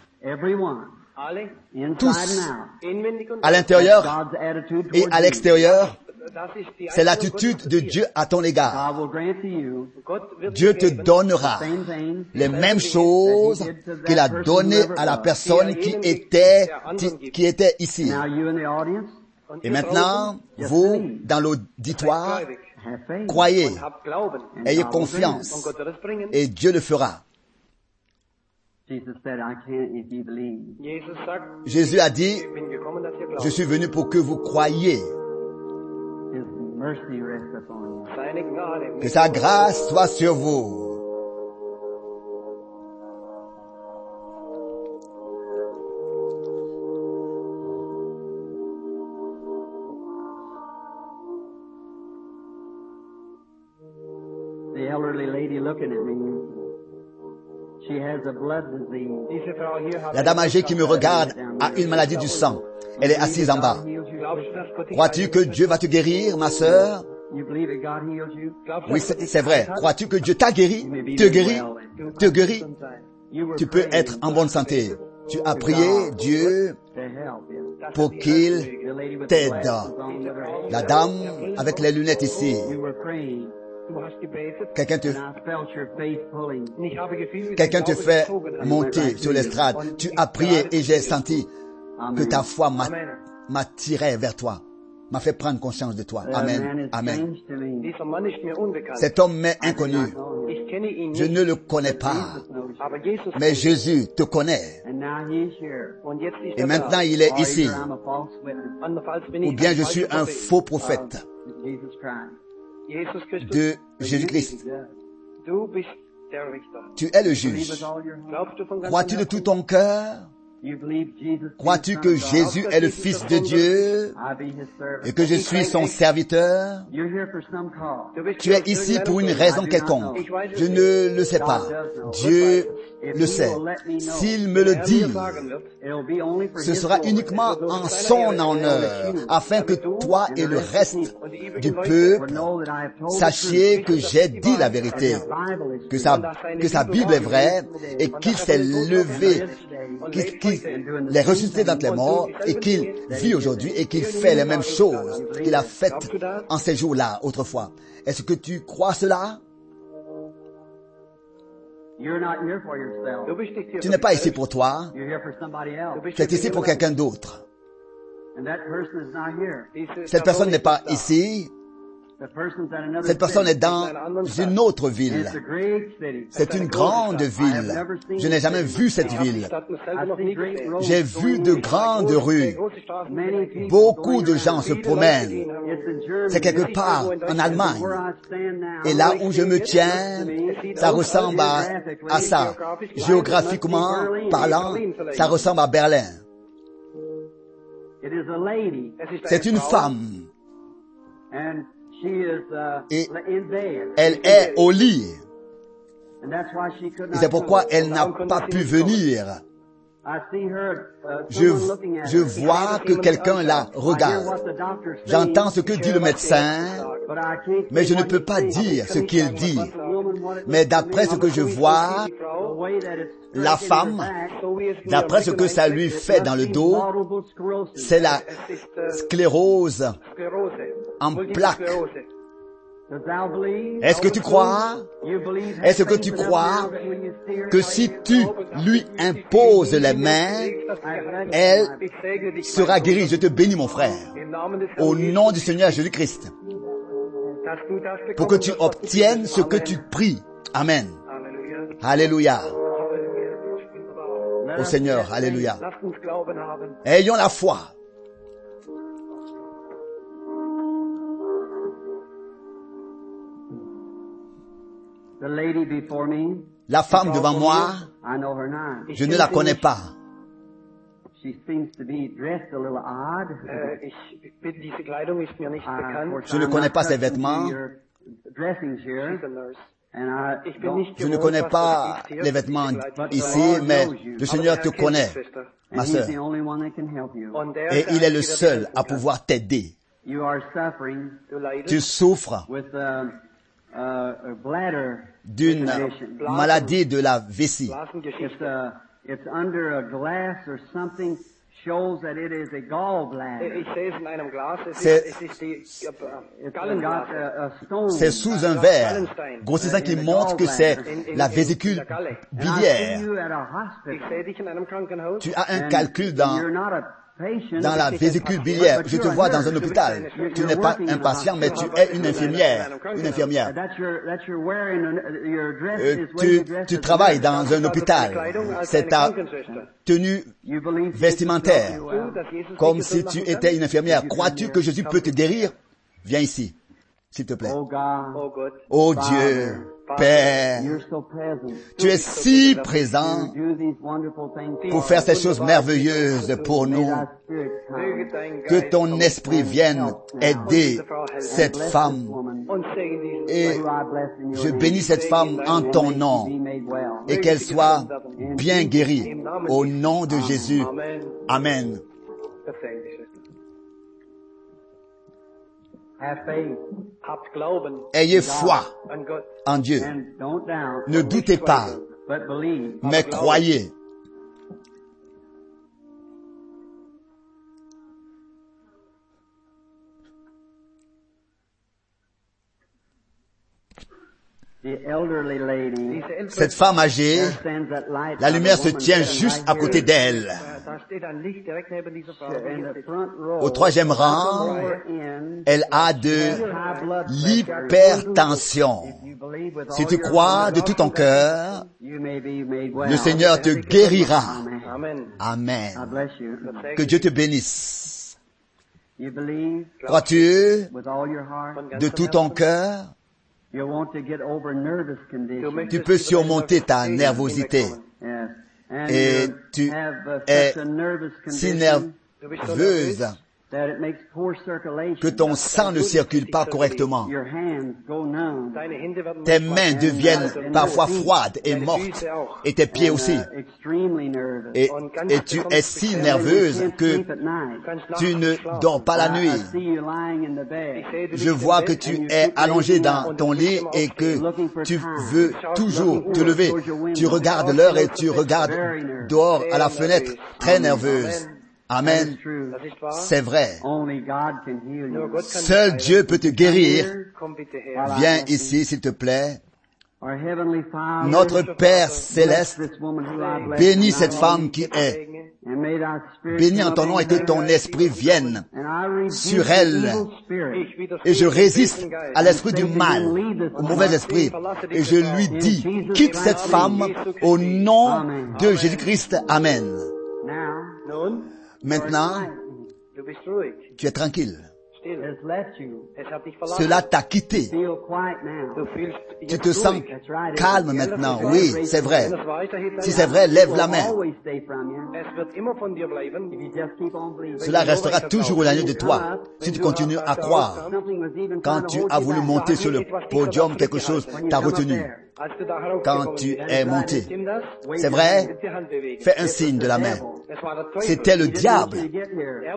Tous. à l'intérieur et à you. l'extérieur, c'est l'attitude de. Dieu à ton égard. Dieu te donnera les mêmes choses qu'il a données à la personne qui était, qui était ici. Now you in the audience, und Et maintenant, vous, dans l'auditoire, gläubig have faith. croyez, ayez God will grant it. Und confiance, et Dieu le fera. Jésus a dit, je suis venu pour que vous croyiez, His mercy rests upon you. Seine Gnade. que sa grâce soit sur vous. The elderly lady looking at me, La dame âgée qui me regarde a une maladie du sang. Elle est assise en bas. Crois-tu que Dieu va te guérir, ma sœur? You believe that God heals you? Glaubst du, Oui, c'est vrai. Crois-tu que Dieu t'a guéri? Te guérit Te guérit Tu peux être en bonne santé. Tu as prié Dieu pour qu'il t'aide. La dame avec les lunettes ici. Quelqu'un te, quelqu'un te fait monter sur l'estrade. Tu as prié et j'ai senti que ta foi m'a- m'attirait vers toi, m'a fait prendre conscience de toi. Amen. Amen. Cet homme m'est inconnu. Je ne le connais pas. Mais Jésus te connaît. Et maintenant il est ici. Ou bien je suis un faux prophète de Jésus-Christ. Tu es le juge. Crois-tu de tout ton cœur? Crois-tu que? Jésus est le Fils de Dieu? Et que je suis son serviteur? Tu es ici pour une raison quelconque. Je ne le sais pas. Dieu le sait. S'il me le dit, ce sera uniquement en son honneur, afin que toi et le reste du peuple sachiez que j'ai dit la vérité, que sa, que sa Bible est vraie et qu'il s'est levé, qu'il qu'il est ressuscité d'entre les morts et qu'il vit aujourd'hui et qu'il fait les mêmes choses qu'il a faites en ces jours-là autrefois. Est-ce que tu crois cela? Tu n'es pas ici pour toi, You're here for somebody else. Du bist tu es ici pour quelqu'un d'autre. And that person is not here. Diese Cette personne Person n'est pas ici, cette personne est dans une autre ville. It's a great city. C'est une grande ville. Je n'ai jamais vu cette ville. J'ai vu de grandes rues. Beaucoup de gens se promènent. It's in Germany. C'est quelque part en Allemagne. Et là où je me tiens, ça ressemble à, à ça. Géographiquement parlant, ça ressemble à Berlin. C'est une femme. And she is uh, Et. Elle est au lit. Et c'est pourquoi elle n'a pas pu venir. Je, at je vois que quelqu'un la hear regarde. J'entends ce que dit le médecin, mais je ne peux pas dire ce qu'il dit. Mais d'après ce que je vois, la femme, d'après ce que ça lui fait dans le dos, c'est la äh, sclérose en plaques. Est-ce que tu crois? Est-ce que tu crois que si tu lui imposes les mains, elle sera guérie? Je te bénis mon frère. Au nom du Seigneur Jésus-Christ. Pour que tu obtiennes ce que tu pries. Amen. Alléluia. Au Seigneur. Alléluia. Ayons la foi. La femme devant moi, I know her now. je ne la connais pas. She seems to be dressed a little odd. Ich bin, diese Kleidung ist mir nicht I, of bekannt. course, Je ne connais not pas ses vêtements. Je ne connais pas les vêtements ici, mais le Seigneur te connaît, ma and he's sœur. the only one that can help you. Und der Et il est le seul à pouvoir t'aider. You are suffering Du leidest Tu souffres d'une condition. maladie de la vessie. It's Blasengeschichte. uh, it's under a glass or something shows that it is a gallbladder. Ich sehe es in einem Glas. Es C'est- sous un verre grossissant qui montre que c'est la vésicule biliaire. Tu as un calcul dans, dans la vésicule biliaire. Je te vois dans un hôpital. Tu n'es pas un patient, mais tu es une infirmière. Une infirmière. Euh, tu, tu travailles dans un hôpital. C'est ta tenue You believe Jesus vestimentaire. comme si tu étais une infirmière. Crois-tu que Jésus peut te guérir? Viens ici, s'il te plaît. Oh God, Oh. Oh Dieu, Père, tu es si présent. pour faire ces choses merveilleuses pour nous. Que ton esprit vienne aider cette femme. Et je bénis cette femme en ton nom et qu'elle soit bien guérie. Au nom de Jésus. Amen. Ayez foi en Dieu. and don't doubt, Ne doutez pas, but believe. mais croyez. Cette femme âgée, la lumière se tient juste à côté d'elle. Au troisième rang, elle a de l'hypertension. Si tu crois de tout ton cœur, le Seigneur te guérira. Amen. Que Dieu te bénisse. You believe Crois-tu with all your heart? Von de tout ton cœur? You want to get over nervous Du condition. möchtest peux surmonter ta nervosité. Et you tu have uh, es such a nervous si nerveuse nervös, that it makes poor circulation. que ton sang ne circule pas correctement. Your hands go numb. deine Hände werden Tes mains deviennent parfois froides et mortes. Et tes pieds aussi. uh, extremely nervous. Et, et tu es si nerveuse que tu ne dors pas la nuit. Je vois que tu es allongé dans ton lit et que tu veux toujours te lever. Tu regardes l'heure et tu regardes dehors à la fenêtre, très nerveuse. Amen. C'est vrai. Seul. Dieu peut te guérir. Viens ici, s'il te plaît. Notre Père céleste, bénis cette femme qui est. Bénie en ton nom et que ton esprit vienne sur elle. et je résiste à l'esprit du mal, au mauvais esprit, et je lui dis, quitte cette femme au nom de Jésus-Christ. Amen. Maintenant, tu es tranquille. Cela t'a quitté. Tu te sens calme maintenant. Oui, c'est vrai. Si c'est vrai, lève la main. Cela restera toujours au l'année de toi si tu continues à croire. Quand tu as voulu monter sur le podium, quelque chose t'a retenu. Quand tu es monté. C'est vrai? Fais un signe de la main. C'était le diable.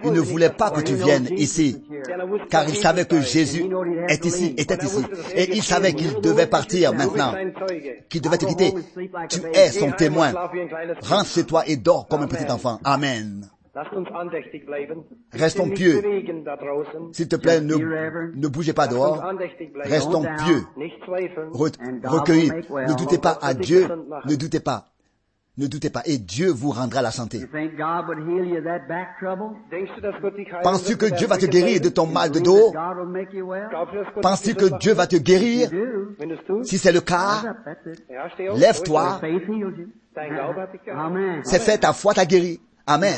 Il ne voulait pas que tu viennes ici, car il savait que. Jésus est ici, était ici. Et il savait qu'il devait partir maintenant, qu'il devait te quitter. Tu es son témoin. Rentre chez toi et dors comme un petit enfant. Amen. Restons pieux. S'il te plaît, ne, ne bougez pas dehors. Restons pieux, re- recueillis. Ne doutez pas à Dieu. Ne doutez pas. Ne doutez pas. Et Dieu vous rendra la santé. Penses-tu que Dieu va te guérir de ton mal de dos? Penses-tu que Dieu va te guérir? Si c'est le cas, lève-toi. Amen. c'est fait, ta foi t'a guéri. Amen.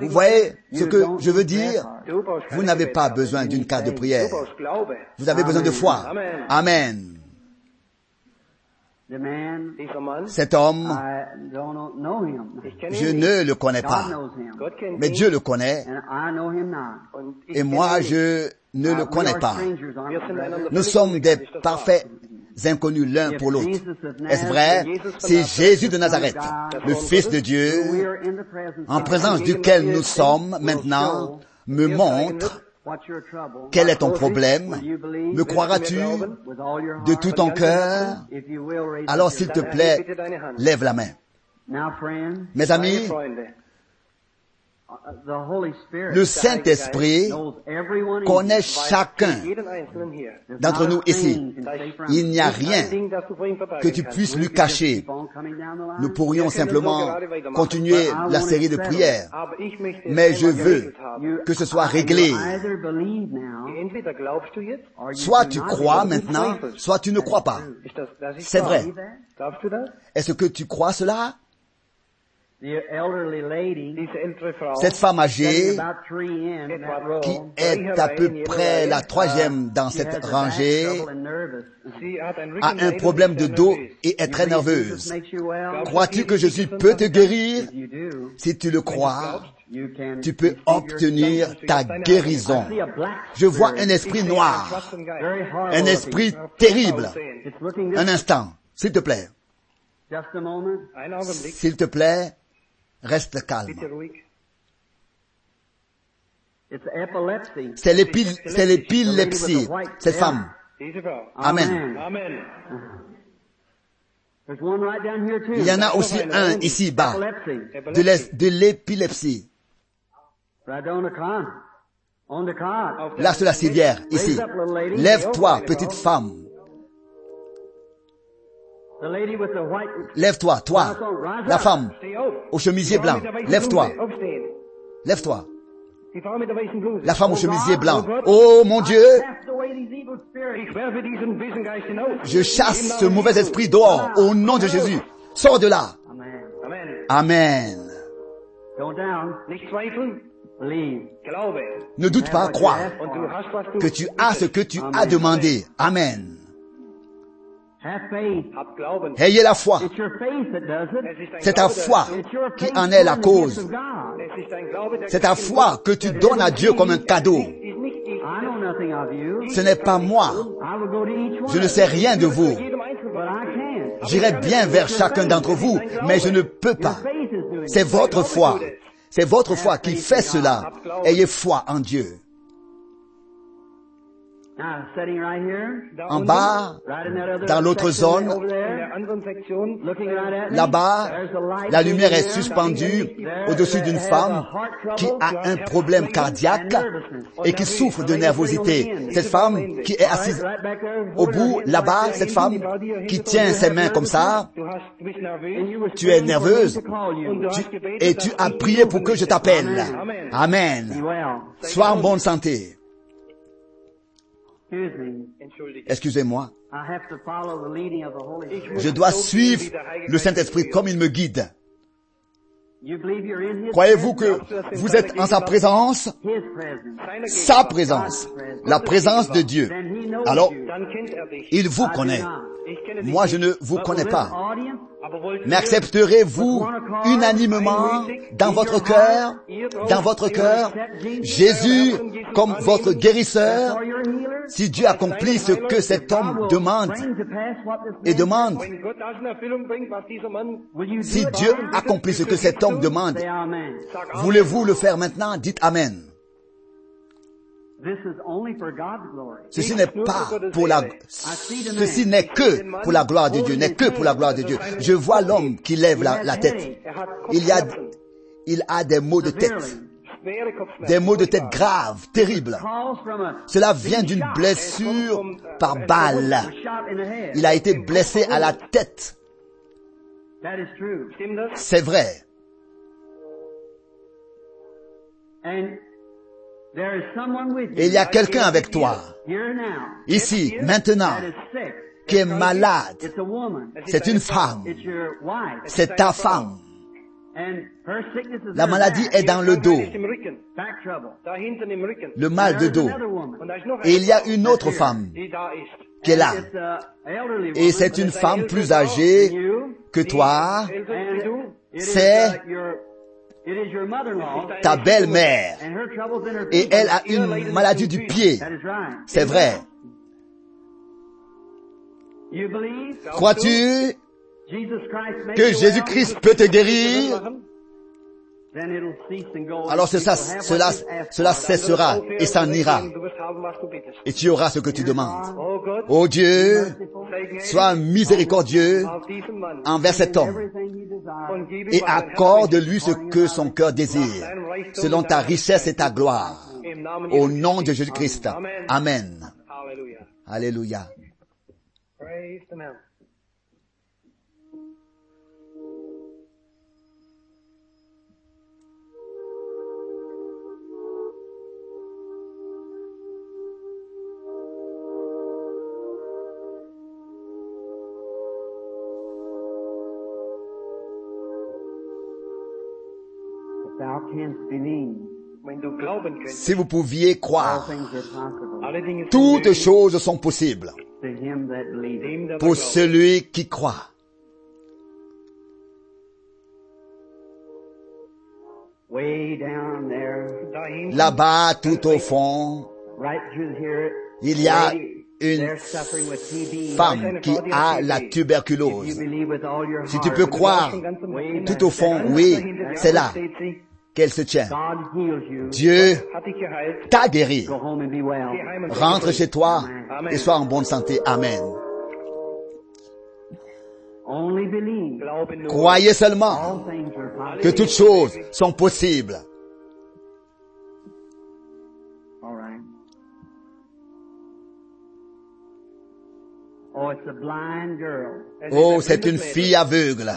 Vous voyez ce que je veux dire? Vous n'avez pas besoin d'une carte de prière. Vous avez besoin de foi. Amen. Cet homme, je ne le connais God pas. Mais. Dieu le connaît et moi, je ne Uh, le connais pas. Nous sommes des parfaits inconnus l'un pour l'autre. Est-ce vrai? C'est Jésus de Nazareth, le Fils de Dieu, en présence duquel nous sommes maintenant, me montre quel est ton problème. Me croiras-tu de tout ton cœur? Alors s'il te plaît, lève la main. Mes amis, le Saint-Esprit connaît chacun d'entre nous ici. Il n'y a rien que tu puisses We lui cacher. Nous pourrions simplement continuer la série de prières, es mais je veux que ce soit you réglé. Soit tu crois maintenant, soit tu ne crois pas. C'est vrai. Est-ce que tu crois cela? Cette femme âgée qui est à peu près la troisième dans cette has a back rangée a un problème de dos et est très nerveuse. Crois-tu que Jésus peut te guérir? If you do, Si tu le crois, you can tu peux obtenir ta guérison. I see a black Je vois spirit. un esprit noir, un esprit terrible. It's looking Un instant, s'il te plaît, just a moment. Ein Augenblick, s'il te plaît, reste calme. C'est l'épi- c'est l'épilepsie, cette femme. Amen. Amen. There's one right down here too. Il y en a aussi un ici-bas, Epilepsy. de l'épilepsie. Là sur la civière, ici. Lève-toi, petite femme. Lève-toi, toi, la femme, au chemisier Die Frau blanc. Lève-toi, lève-toi. La femme au Oh, chemisier blanc. oh. Oh mon Dieu. Je chasse ce mauvais esprit dehors au nom de Jésus. Sors de là. Amen. Ne doute pas, crois que tu as ce que tu as demandé. Amen. Ayez la foi. C'est ta foi qui en est la cause. C'est ta foi que tu donnes à Dieu comme un cadeau. ist nicht ich. I know nothing of you. Ce n'est pas moi. I will go to each one. Je ne sais rien de vous. Jedem Einzelnen. But I can. J'irai bien vers chacun d'entre vous, mais je ne peux pas. C'est it. votre foi. C'est votre foi qui fait cela. Ayez foi en Dieu. En unten, bas, dans l'autre zone, Là-bas, la lumière est suspendue au-dessus d'une has femme a heart qui a un problème cardiaque et qui souffre de nervosité. Cette femme qui est assise au bout, hands là-bas, cette femme qui tient ses mains comme ça, tu es praying for me nerveuse. tu- et tu as prié pour que je t'appelle. Amen. Sois en bonne santé. Spirit. Je dois suivre le Saint-Esprit comme il me guide. You believe you're in His Croyez-vous presence? que vous êtes en sa présence? His presence. Sa présence. La présence de Dieu. Then He knows Alors, il vous connaît. Moi, je ne vous connais will pas. Mais accepterez-vous unanimement dans votre cœur, dans votre cœur, Jésus comme votre guérisseur, for your healer? Si Dieu accomplit ce que cet homme demande et man demande, si Dieu accomplit ce que cet homme demande, voulez-vous le faire maintenant? Dites Amen. Ceci n'est pas pour la, ceci n'est que pour la gloire de Dieu, n'est que pour la gloire de Dieu. Je vois l'homme qui lève la, tête. Il y a, il a des maux de tête. Des maux de tête graves, terribles. Cela vient d'une blessure par balle. Il a été blessé à la tête. C'est vrai. Et il y a quelqu'un avec toi, ici, maintenant, qui est malade. C'est une femme. C'est ta femme. La her maladie est dans le dos, le mal de dos. Et il y a une autre femme qui est là. Woman. Et c'est une femme plus âgée que toi, C'est uh, ta belle-mère. Et elle a une maladie du pied. C'est vrai. You believe? Crois-tu? Que Jésus-Christ peut te guérir. Alors cela, cela for. cessera et s'en ira. Et tu auras ce que tu demandes. Oh Oh Dieu, sois miséricordieux envers cet homme et accorde-lui ce que son cœur désire, selon ta richesse et ta gloire. Au nom de. Jésus-Christ. Amen. Alléluia. Si vous pouviez croire, toutes choses sont possibles pour celui qui croit. Là-bas, tout au fond, il y a une femme qui a la tuberculose. Si tu peux croire tout au fond, oui, c'est là qu'elle se you. Dieu t'a guéri. Rentre chez toi et sois en bonne santé. Amen. Croyez seulement que toutes choses sont possibles. Oh, c'est une fille aveugle.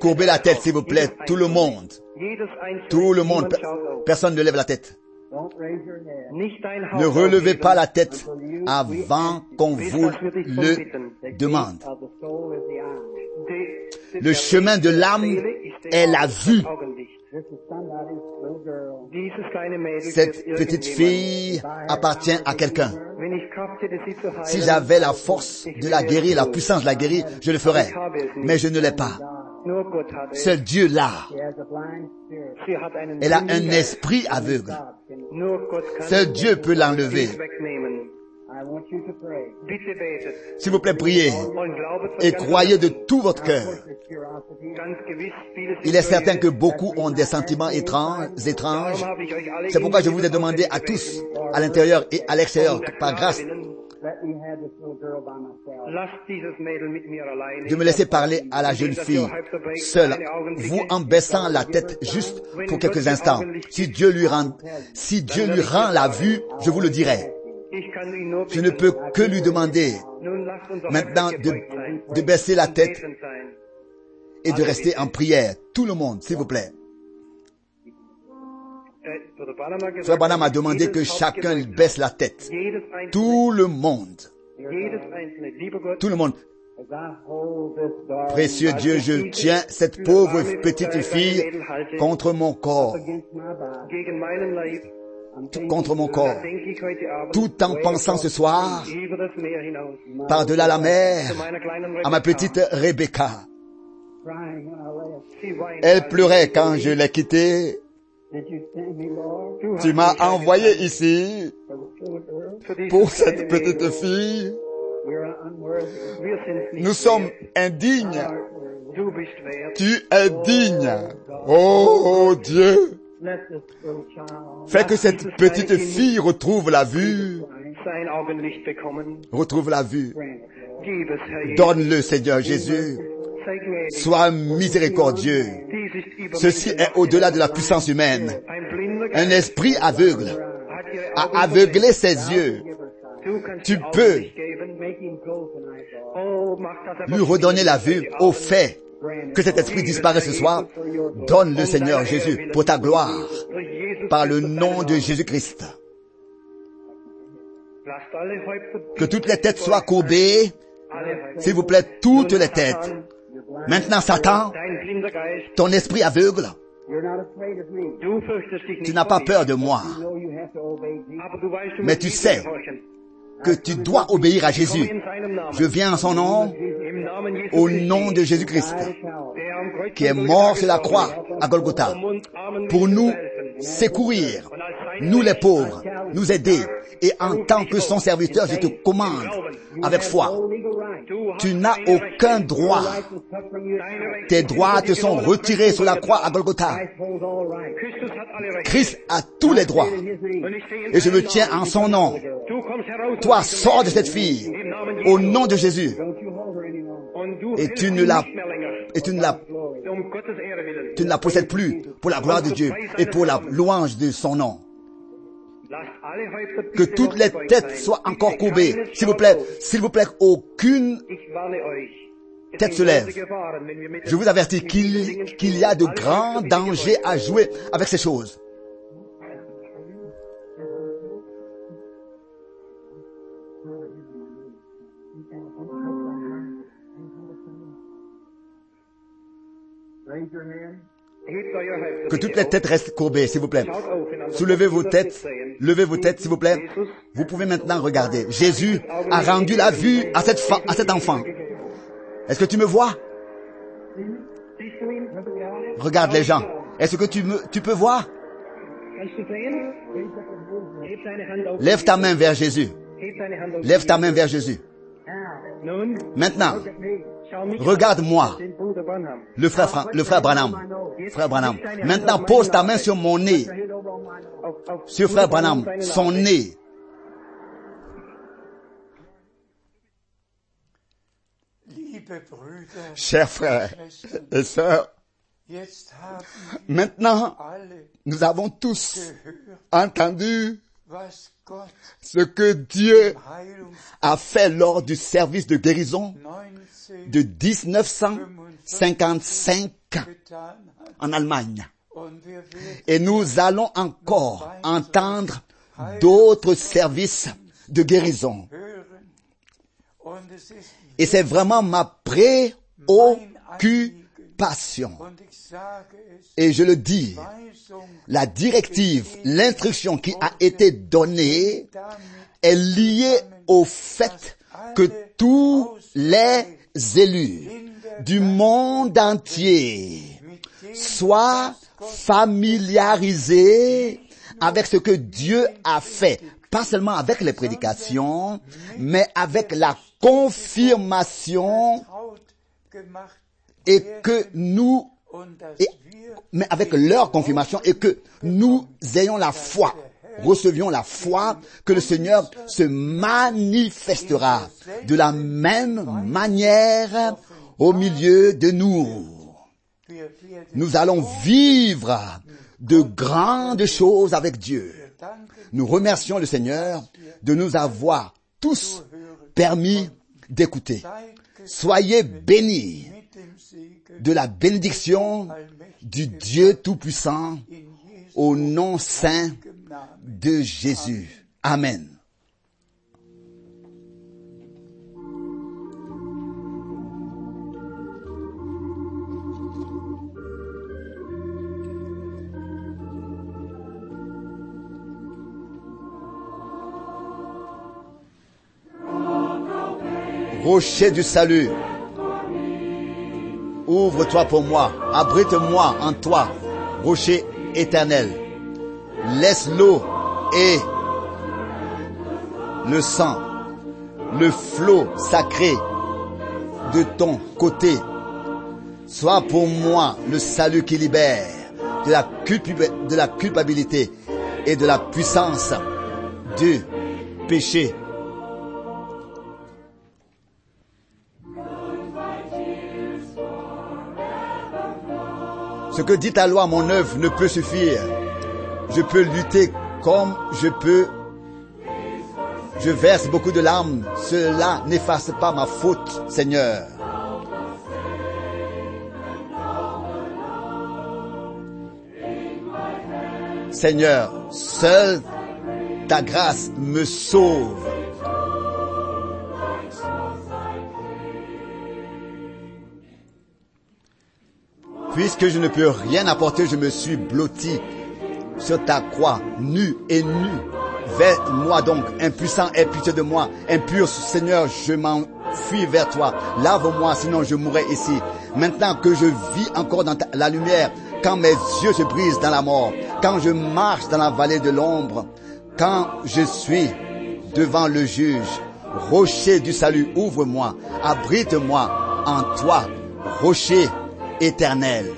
Courbez la tête, s'il vous plaît, tout le monde. Tout le monde. Personne ne lève la tête. Ne relevez pas la tête avant qu'on vous le demande. Le chemin de l'âme est la vue. Cette petite fille appartient à quelqu'un. Si j'avais la force de la guérir, la puissance de la guérir, je le ferais. Mais je ne l'ai pas. nur Gott hat es. Seul Dieu l'a. She has a blind spirit. Sie hat einen Elle a un esprit aveugle. Seul Dieu peut l'enlever. S'il vous plaît, priez et croyez de tout votre cœur. Il est certain que beaucoup ont des sentiments étranges, étranges. C'est pourquoi je vous ai demandé à tous, à l'intérieur et à l'extérieur, par grâce, de me laisser parler à la jeune fille, seule, vous en baissant la tête juste pour quelques instants. Si Dieu lui rend, si Dieu lui rend la vue, je vous le dirai. Je ne peux que lui demander maintenant de, baisser la tête et de rester en prière. Tout le monde, s'il vous plaît. Frère Branham a demandé que chacun baisse la tête. Tout le monde, tout le monde. Précieux Dieu, je tiens cette pauvre petite fille contre mon corps, contre mon corps, tout en pensant ce soir par-delà la mer à ma petite Rebecca. Elle pleurait quand je l'ai quittée. Tu m'as envoyé ici pour cette petite fille. Nous sommes indignes. Tu es digne. Oh Dieu, Fais que cette petite fille retrouve la vue, retrouve la vue. Donne-le Seigneur Jésus. Sois miséricordieux. Ceci est au-delà de la puissance humaine. Un esprit aveugle a aveuglé ses yeux. Tu peux Lui redonner la vue au fait que cet esprit disparaît ce soir. Donne le Seigneur Jésus pour ta gloire, par le nom de. Jésus-Christ. Que toutes les têtes soient courbées. S'il vous plaît, toutes les têtes. Maintenant, Satan, ton esprit aveugle, tu n'as pas peur de moi, Mais tu sais. Que tu dois obéir à Jésus. Je viens en son nom, au nom de Jésus-Christ, qui est mort sur la croix à Golgotha, pour nous secourir, nous les pauvres, nous aider. Et en tant que son serviteur, je te commande avec foi. Tu n'as aucun droit. Tes droits te sont retirés sur la croix à Golgotha. Christ a tous les droits. Et je me tiens en son nom. Toi, sors de cette fille au nom de Jésus. Et tu ne la, et tu ne la possèdes plus pour la gloire de Dieu et pour la louange de son nom. Que toutes les têtes soient encore courbées. S'il vous plaît, s'il vous plaît, aucune Tête se lève. Je vous avertis qu'il y a de grands dangers à jouer avec ces choses. Que toutes les têtes restent courbées, s'il vous plaît. Soulevez vos têtes, levez vos têtes, s'il vous plaît. Vous pouvez maintenant regarder. Jésus a rendu la vue à cette à cet enfant. Est-ce que tu me vois? Regarde les gens. Est-ce que tu me, tu peux voir? Lève ta main vers Jésus. Lève ta main vers Jésus. Maintenant, regarde-moi, le frère, le frère Branham. Frère Branham. Maintenant, pose ta main sur mon nez, sur frère Branham, son nez. Chers frères et sœurs, maintenant, nous avons tous entendu ce que Dieu a fait lors du service de guérison 1945 de 55 getan hat. En Allemagne. Et nous allons encore entendre d'autres services de guérison. Et c'est vraiment ma préoccupation. Et je le dis, la directive, l'instruction qui a été donnée est liée au fait que tous les élus du monde entier soient familiarisés avec ce que Dieu a fait, pas seulement avec les prédications, mais avec la confirmation et que nous, mais avec leur confirmation et que nous ayons la foi, recevions la foi que le Seigneur se manifestera de la même manière au milieu de nous. Nous allons vivre de grandes choses avec Dieu. Nous remercions le Seigneur de nous avoir tous permis d'écouter. Soyez bénis de la bénédiction du Dieu Tout-Puissant au nom saint de Jésus. Amen. Rocher du salut, ouvre-toi pour moi, abrite-moi en toi, rocher éternel. Laisse l'eau et le sang, le flot sacré de ton côté. Sois pour moi le salut qui libère de la, de la culpabilité et de la puissance du péché. Ce que dit ta loi, mon œuvre ne peut suffire. Je peux lutter comme je peux. Je verse beaucoup de larmes. Cela n'efface pas ma faute, Seigneur. Seigneur, seule ta grâce me sauve. Puisque je ne peux rien apporter, je me suis blotti sur ta croix, nu et nu. Vers moi donc, impuissant, aie pitié de moi. Impur, Seigneur, je m'enfuis vers toi. Lave-moi, sinon je mourrai ici. Maintenant que je vis encore dans la lumière, quand mes yeux se brisent dans la mort, quand je marche dans la vallée de l'ombre, quand je suis devant le juge, rocher du salut, ouvre-moi, abrite-moi en toi, rocher éternel.